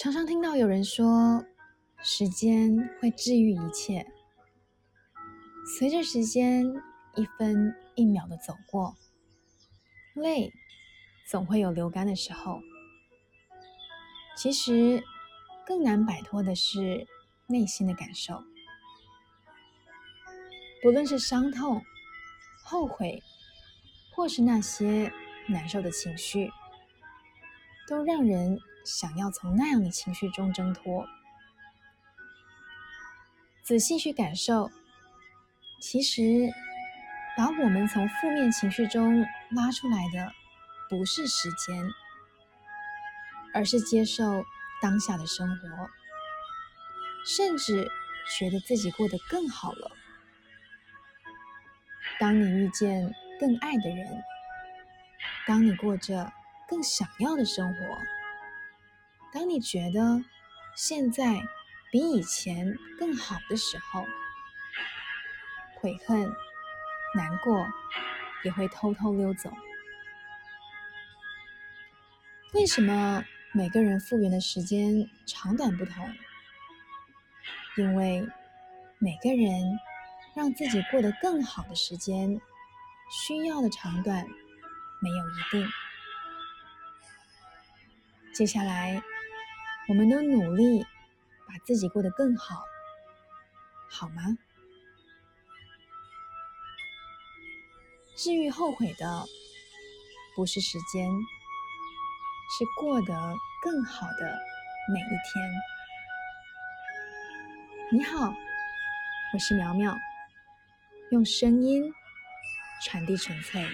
常常听到有人说，时间会治愈一切。随着时间一分一秒的走过，泪总会有流干的时候。其实，更难摆脱的是内心的感受，不论是伤痛、后悔，或是那些难受的情绪，都让人。想要从那样的情绪中挣脱，仔细去感受，其实把我们从负面情绪中拉出来的，不是时间，而是接受当下的生活，甚至觉得自己过得更好了。当你遇见更爱的人，当你过着更想要的生活。当你觉得现在比以前更好的时候，悔恨、难过也会偷偷溜走。为什么每个人复原的时间长短不同？因为每个人让自己过得更好的时间，需要的长短没有一定。接下来。我们都努力把自己过得更好，好吗？治愈后悔的不是时间，是过得更好的每一天。你好，我是苗苗，用声音传递纯粹。